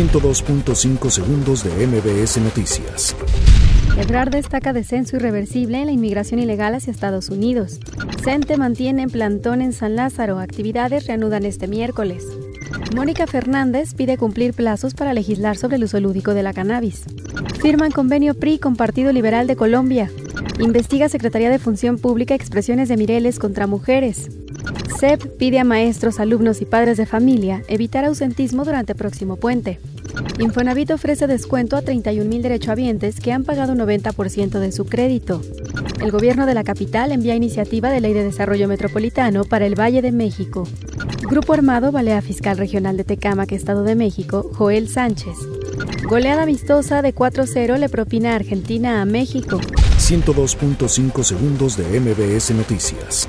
102.5 segundos de MBS Noticias. Ebrard destaca descenso irreversible en la inmigración ilegal hacia Estados Unidos. CENTE mantiene en plantón en San Lázaro. Actividades reanudan este miércoles. Mónica Fernández pide cumplir plazos para legislar sobre el uso lúdico de la cannabis. Firman convenio PRI con Partido Liberal de Colombia. Investiga Secretaría de Función Pública expresiones de Mireles contra mujeres. CEP pide a maestros, alumnos y padres de familia evitar ausentismo durante próximo puente. Infonavit ofrece descuento a 31.000 derechohabientes que han pagado un 90% de su crédito. El gobierno de la capital envía iniciativa de ley de desarrollo metropolitano para el Valle de México. Grupo Armado balea fiscal regional de Tecámac, Estado de México, Joel Sánchez. Goleada amistosa de 4-0 le propina Argentina a México. 102.5 segundos de MBS Noticias.